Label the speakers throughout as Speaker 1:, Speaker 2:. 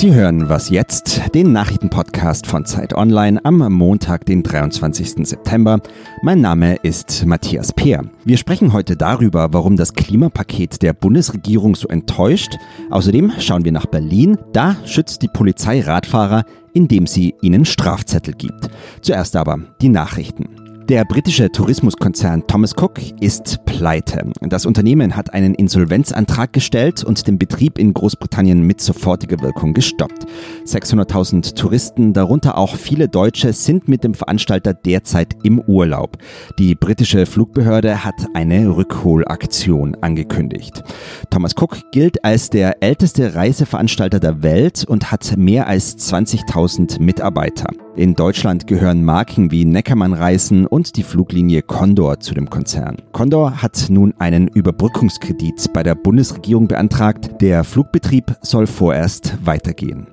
Speaker 1: Sie hören Was jetzt, den Nachrichtenpodcast von Zeit Online am Montag, den 23. September. Mein Name ist Matthias Peer. Wir sprechen heute darüber, warum das Klimapaket der Bundesregierung so enttäuscht. Außerdem schauen wir nach Berlin. Da schützt die Polizei Radfahrer, indem sie ihnen Strafzettel gibt. Zuerst aber die Nachrichten. Der britische Tourismuskonzern Thomas Cook ist pleite. Das Unternehmen hat einen Insolvenzantrag gestellt und den Betrieb in Großbritannien mit sofortiger Wirkung gestoppt. 600.000 Touristen, darunter auch viele Deutsche, sind mit dem Veranstalter derzeit im Urlaub. Die britische Flugbehörde hat eine Rückholaktion angekündigt. Thomas Cook gilt als der älteste Reiseveranstalter der Welt und hat mehr als 20.000 Mitarbeiter. In Deutschland gehören Marken wie Neckermann Reisen und die Fluglinie Condor zu dem Konzern. Condor hat nun einen Überbrückungskredit bei der Bundesregierung beantragt. Der Flugbetrieb soll vorerst weitergehen.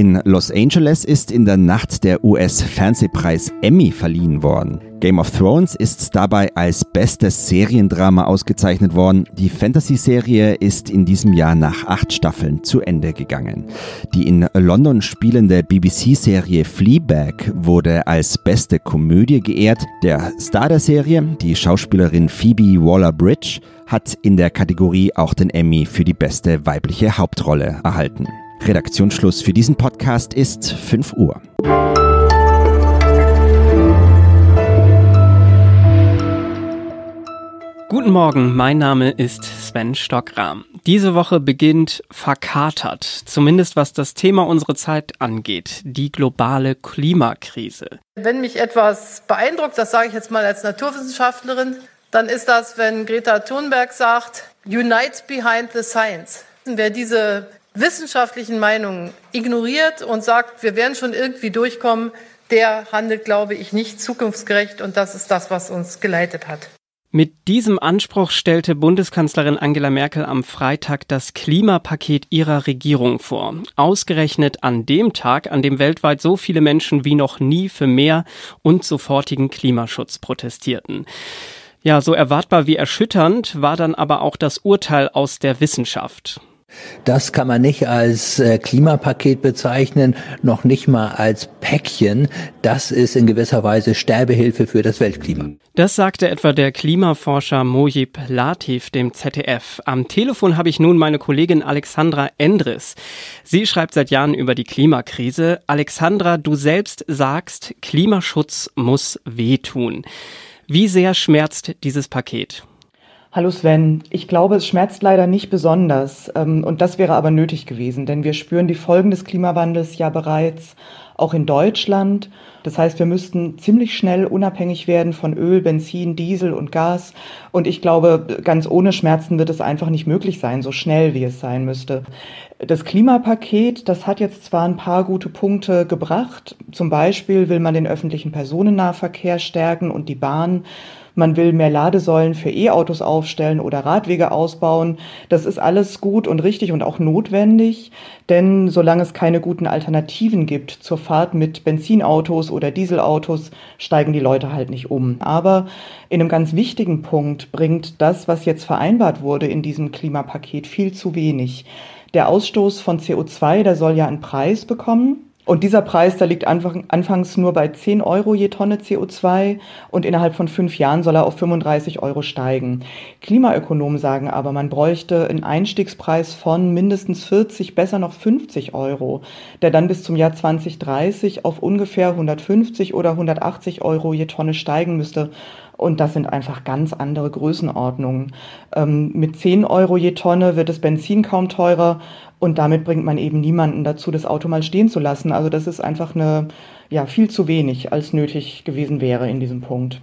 Speaker 1: In Los Angeles ist in der Nacht der US-Fernsehpreis Emmy verliehen worden. Game of Thrones ist dabei als bestes Seriendrama ausgezeichnet worden. Die Fantasy-Serie ist in diesem Jahr nach acht Staffeln zu Ende gegangen. Die in London spielende BBC-Serie Fleabag wurde als beste Komödie geehrt. Der Star der Serie, die Schauspielerin Phoebe Waller-Bridge, hat in der Kategorie auch den Emmy für die beste weibliche Hauptrolle erhalten. Redaktionsschluss für diesen Podcast ist 5 Uhr.
Speaker 2: Guten Morgen, mein Name ist Sven Stockrahm. Diese Woche beginnt verkatert, zumindest was das Thema unserer Zeit angeht, die globale Klimakrise.
Speaker 3: Wenn mich etwas beeindruckt, das sage ich jetzt mal als Naturwissenschaftlerin, dann ist das, wenn Greta Thunberg sagt, Unite behind the science. Wer diese wissenschaftlichen Meinungen ignoriert und sagt, wir werden schon irgendwie durchkommen, der handelt, glaube ich, nicht zukunftsgerecht und das ist das, was uns geleitet hat.
Speaker 2: Mit diesem Anspruch stellte Bundeskanzlerin Angela Merkel am Freitag das Klimapaket ihrer Regierung vor. Ausgerechnet an dem Tag, an dem weltweit so viele Menschen wie noch nie für mehr und sofortigen Klimaschutz protestierten. Ja, so erwartbar wie erschütternd war dann aber auch das Urteil aus der Wissenschaft.
Speaker 4: Das kann man nicht als äh, Klimapaket bezeichnen, noch nicht mal als Päckchen. Das ist in gewisser Weise Sterbehilfe für das Weltklima.
Speaker 2: Das sagte etwa der Klimaforscher Mojib Latif dem ZDF. Am Telefon habe ich nun meine Kollegin Alexandra Endres. Sie schreibt seit Jahren über die Klimakrise. Alexandra, du selbst sagst, Klimaschutz muss wehtun. Wie sehr schmerzt dieses Paket?
Speaker 5: Hallo Sven, ich glaube, es schmerzt leider nicht besonders ähm, und das wäre aber nötig gewesen, denn wir spüren die Folgen des Klimawandels ja bereits auch in Deutschland. Das heißt, wir müssten ziemlich schnell unabhängig werden von Öl, Benzin, Diesel und Gas. Und ich glaube, ganz ohne Schmerzen wird es einfach nicht möglich sein, so schnell wie es sein müsste. Das Klimapaket, das hat jetzt zwar ein paar gute Punkte gebracht. Zum Beispiel will man den öffentlichen Personennahverkehr stärken und die Bahn man will mehr Ladesäulen für E-Autos aufstellen oder Radwege ausbauen. Das ist alles gut und richtig und auch notwendig, denn solange es keine guten Alternativen gibt zur Fahrt mit Benzinautos oder Dieselautos, steigen die Leute halt nicht um. Aber in einem ganz wichtigen Punkt bringt das, was jetzt vereinbart wurde in diesem Klimapaket, viel zu wenig. Der Ausstoß von CO2, der soll ja einen Preis bekommen. Und dieser Preis, der liegt anfangs nur bei 10 Euro je Tonne CO2 und innerhalb von fünf Jahren soll er auf 35 Euro steigen. Klimaökonomen sagen aber, man bräuchte einen Einstiegspreis von mindestens 40, besser noch 50 Euro, der dann bis zum Jahr 2030 auf ungefähr 150 oder 180 Euro je Tonne steigen müsste. Und das sind einfach ganz andere Größenordnungen. Ähm, mit 10 Euro je Tonne wird das Benzin kaum teurer und damit bringt man eben niemanden dazu, das Auto mal stehen zu lassen. Also das ist einfach eine, ja, viel zu wenig, als nötig gewesen wäre in diesem Punkt.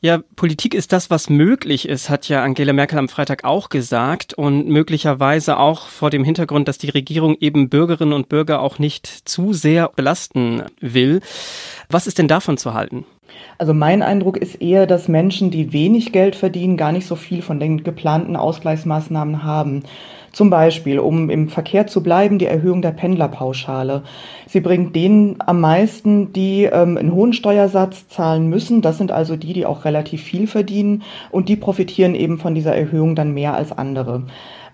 Speaker 2: Ja, Politik ist das, was möglich ist, hat ja Angela Merkel am Freitag auch gesagt und möglicherweise auch vor dem Hintergrund, dass die Regierung eben Bürgerinnen und Bürger auch nicht zu sehr belasten will. Was ist denn davon zu halten?
Speaker 5: Also mein Eindruck ist eher, dass Menschen, die wenig Geld verdienen, gar nicht so viel von den geplanten Ausgleichsmaßnahmen haben. Zum Beispiel, um im Verkehr zu bleiben, die Erhöhung der Pendlerpauschale. Sie bringt denen am meisten, die ähm, einen hohen Steuersatz zahlen müssen. Das sind also die, die auch relativ viel verdienen und die profitieren eben von dieser Erhöhung dann mehr als andere.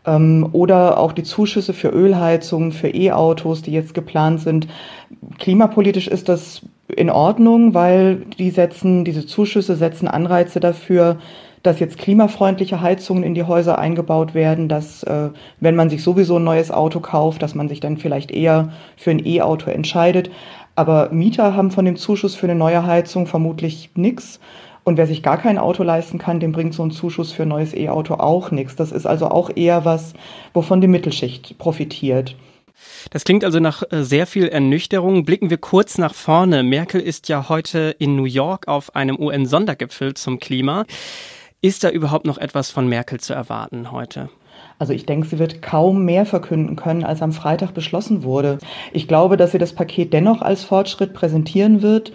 Speaker 5: Ähm, oder auch die Zuschüsse für Ölheizungen, für E-Autos, die jetzt geplant sind. Klimapolitisch ist das in Ordnung, weil die setzen, diese Zuschüsse setzen Anreize dafür, dass jetzt klimafreundliche Heizungen in die Häuser eingebaut werden, dass äh, wenn man sich sowieso ein neues Auto kauft, dass man sich dann vielleicht eher für ein E-Auto entscheidet. Aber Mieter haben von dem Zuschuss für eine neue Heizung vermutlich nichts. Und wer sich gar kein Auto leisten kann, dem bringt so ein Zuschuss für ein neues E-Auto auch nichts. Das ist also auch eher was, wovon die Mittelschicht profitiert.
Speaker 2: Das klingt also nach äh, sehr viel Ernüchterung. Blicken wir kurz nach vorne. Merkel ist ja heute in New York auf einem UN-Sondergipfel zum Klima. Ist da überhaupt noch etwas von Merkel zu erwarten heute?
Speaker 5: Also ich denke, sie wird kaum mehr verkünden können, als am Freitag beschlossen wurde. Ich glaube, dass sie das Paket dennoch als Fortschritt präsentieren wird.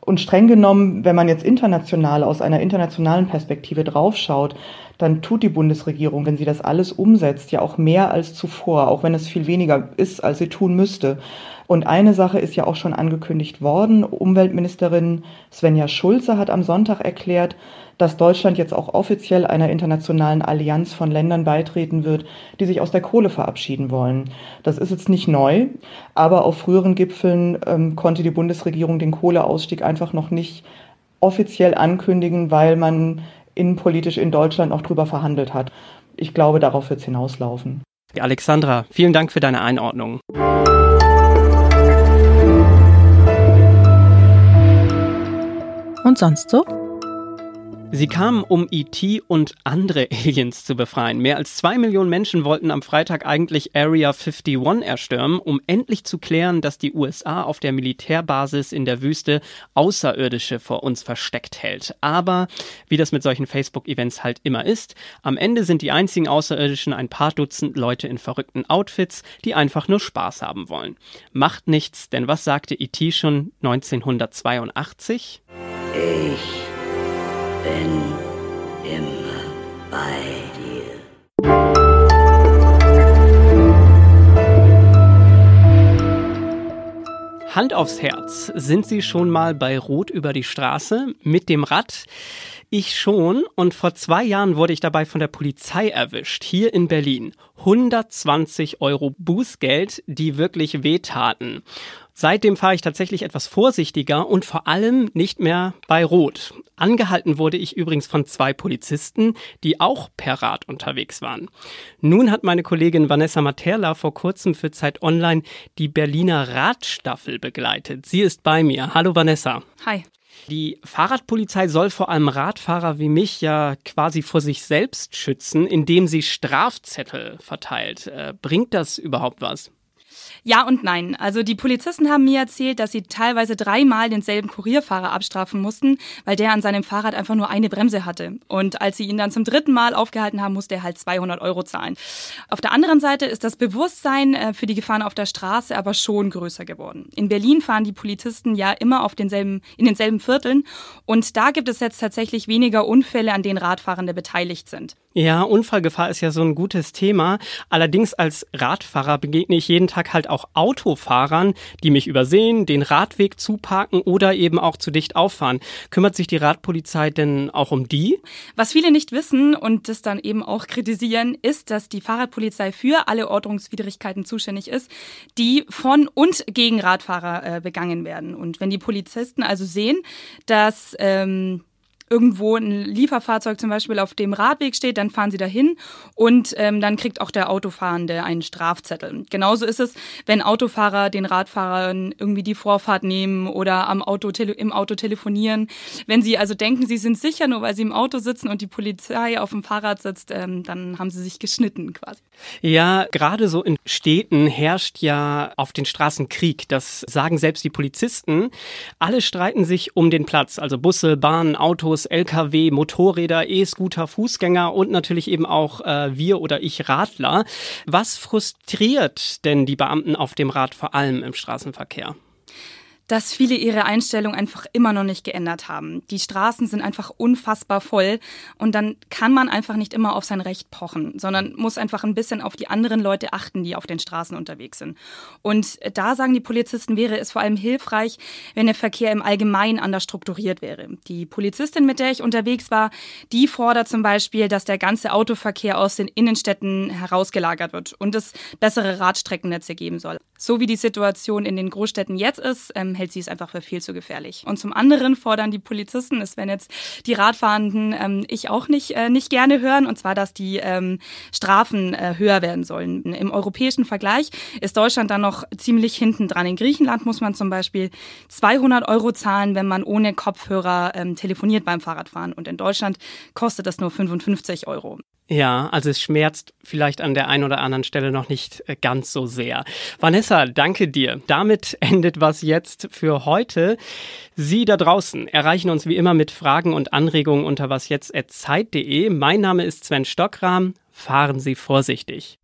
Speaker 5: Und streng genommen, wenn man jetzt international aus einer internationalen Perspektive draufschaut, dann tut die Bundesregierung, wenn sie das alles umsetzt, ja auch mehr als zuvor, auch wenn es viel weniger ist, als sie tun müsste. Und eine Sache ist ja auch schon angekündigt worden. Umweltministerin Svenja Schulze hat am Sonntag erklärt, dass Deutschland jetzt auch offiziell einer internationalen Allianz von Ländern beitreten wird, die sich aus der Kohle verabschieden wollen. Das ist jetzt nicht neu, aber auf früheren Gipfeln ähm, konnte die Bundesregierung den Kohleausstieg einfach noch nicht offiziell ankündigen, weil man innenpolitisch in Deutschland noch drüber verhandelt hat. Ich glaube, darauf wird es hinauslaufen.
Speaker 2: Alexandra, vielen Dank für deine Einordnung.
Speaker 6: Und sonst so?
Speaker 2: Sie kamen, um E.T. und andere Aliens zu befreien. Mehr als zwei Millionen Menschen wollten am Freitag eigentlich Area 51 erstürmen, um endlich zu klären, dass die USA auf der Militärbasis in der Wüste Außerirdische vor uns versteckt hält. Aber, wie das mit solchen Facebook-Events halt immer ist, am Ende sind die einzigen Außerirdischen ein paar Dutzend Leute in verrückten Outfits, die einfach nur Spaß haben wollen. Macht nichts, denn was sagte E.T. schon 1982?
Speaker 7: Ich bin immer bei dir.
Speaker 2: Hand aufs Herz. Sind Sie schon mal bei Rot über die Straße mit dem Rad? Ich schon und vor zwei Jahren wurde ich dabei von der Polizei erwischt, hier in Berlin. 120 Euro Bußgeld, die wirklich wehtaten. Seitdem fahre ich tatsächlich etwas vorsichtiger und vor allem nicht mehr bei Rot. Angehalten wurde ich übrigens von zwei Polizisten, die auch per Rad unterwegs waren. Nun hat meine Kollegin Vanessa Materla vor kurzem für Zeit Online die Berliner Radstaffel begleitet. Sie ist bei mir. Hallo Vanessa.
Speaker 6: Hi.
Speaker 2: Die Fahrradpolizei soll vor allem Radfahrer wie mich ja quasi vor sich selbst schützen, indem sie Strafzettel verteilt. Äh, bringt das überhaupt was?
Speaker 6: Ja und nein. Also die Polizisten haben mir erzählt, dass sie teilweise dreimal denselben Kurierfahrer abstrafen mussten, weil der an seinem Fahrrad einfach nur eine Bremse hatte. Und als sie ihn dann zum dritten Mal aufgehalten haben, musste er halt 200 Euro zahlen. Auf der anderen Seite ist das Bewusstsein äh, für die Gefahren auf der Straße aber schon größer geworden. In Berlin fahren die Polizisten ja immer auf denselben, in denselben Vierteln und da gibt es jetzt tatsächlich weniger Unfälle, an denen Radfahrende beteiligt sind.
Speaker 2: Ja, Unfallgefahr ist ja so ein gutes Thema. Allerdings als Radfahrer begegne ich jeden Tag halt auch Autofahrern, die mich übersehen, den Radweg zuparken oder eben auch zu dicht auffahren. Kümmert sich die Radpolizei denn auch um die?
Speaker 6: Was viele nicht wissen und das dann eben auch kritisieren, ist, dass die Fahrradpolizei für alle Ordnungswidrigkeiten zuständig ist, die von und gegen Radfahrer äh, begangen werden. Und wenn die Polizisten also sehen, dass ähm, irgendwo ein Lieferfahrzeug zum Beispiel auf dem Radweg steht, dann fahren sie dahin und ähm, dann kriegt auch der Autofahrende einen Strafzettel. Genauso ist es, wenn Autofahrer den Radfahrern irgendwie die Vorfahrt nehmen oder am Auto im Auto telefonieren. Wenn sie also denken, sie sind sicher, nur weil sie im Auto sitzen und die Polizei auf dem Fahrrad sitzt, ähm, dann haben sie sich geschnitten quasi.
Speaker 2: Ja, gerade so in Städten herrscht ja auf den Straßen Krieg. Das sagen selbst die Polizisten. Alle streiten sich um den Platz, also Busse, Bahnen, Autos, Autos, Lkw, Motorräder, E-Scooter, Fußgänger und natürlich eben auch äh, wir oder ich Radler. Was frustriert denn die Beamten auf dem Rad vor allem im Straßenverkehr?
Speaker 6: Dass viele ihre Einstellung einfach immer noch nicht geändert haben. Die Straßen sind einfach unfassbar voll und dann kann man einfach nicht immer auf sein Recht pochen, sondern muss einfach ein bisschen auf die anderen Leute achten, die auf den Straßen unterwegs sind. Und da sagen die Polizisten, wäre es vor allem hilfreich, wenn der Verkehr im Allgemeinen anders strukturiert wäre. Die Polizistin, mit der ich unterwegs war, die fordert zum Beispiel, dass der ganze Autoverkehr aus den Innenstädten herausgelagert wird und es bessere Radstreckennetze geben soll. So wie die Situation in den Großstädten jetzt ist, ähm, hält sie es einfach für viel zu gefährlich. Und zum anderen fordern die Polizisten, es werden jetzt die Radfahrenden ähm, ich auch nicht, äh, nicht gerne hören, und zwar, dass die ähm, Strafen äh, höher werden sollen. Im europäischen Vergleich ist Deutschland dann noch ziemlich hinten dran. In Griechenland muss man zum Beispiel 200 Euro zahlen, wenn man ohne Kopfhörer ähm, telefoniert beim Fahrradfahren. Und in Deutschland kostet das nur 55 Euro.
Speaker 2: Ja, also es schmerzt vielleicht an der einen oder anderen Stelle noch nicht äh, ganz so sehr. Vanessa, danke dir. Damit endet was jetzt für heute. Sie da draußen erreichen uns wie immer mit Fragen und Anregungen unter wasjetzt.zeit.de. Mein Name ist Sven Stockram. Fahren Sie vorsichtig.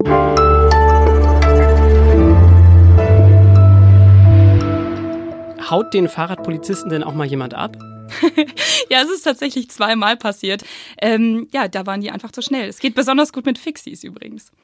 Speaker 2: Haut den Fahrradpolizisten denn auch mal jemand ab?
Speaker 6: ja, es ist tatsächlich zweimal passiert. Ähm, ja, da waren die einfach zu schnell. Es geht besonders gut mit Fixies übrigens.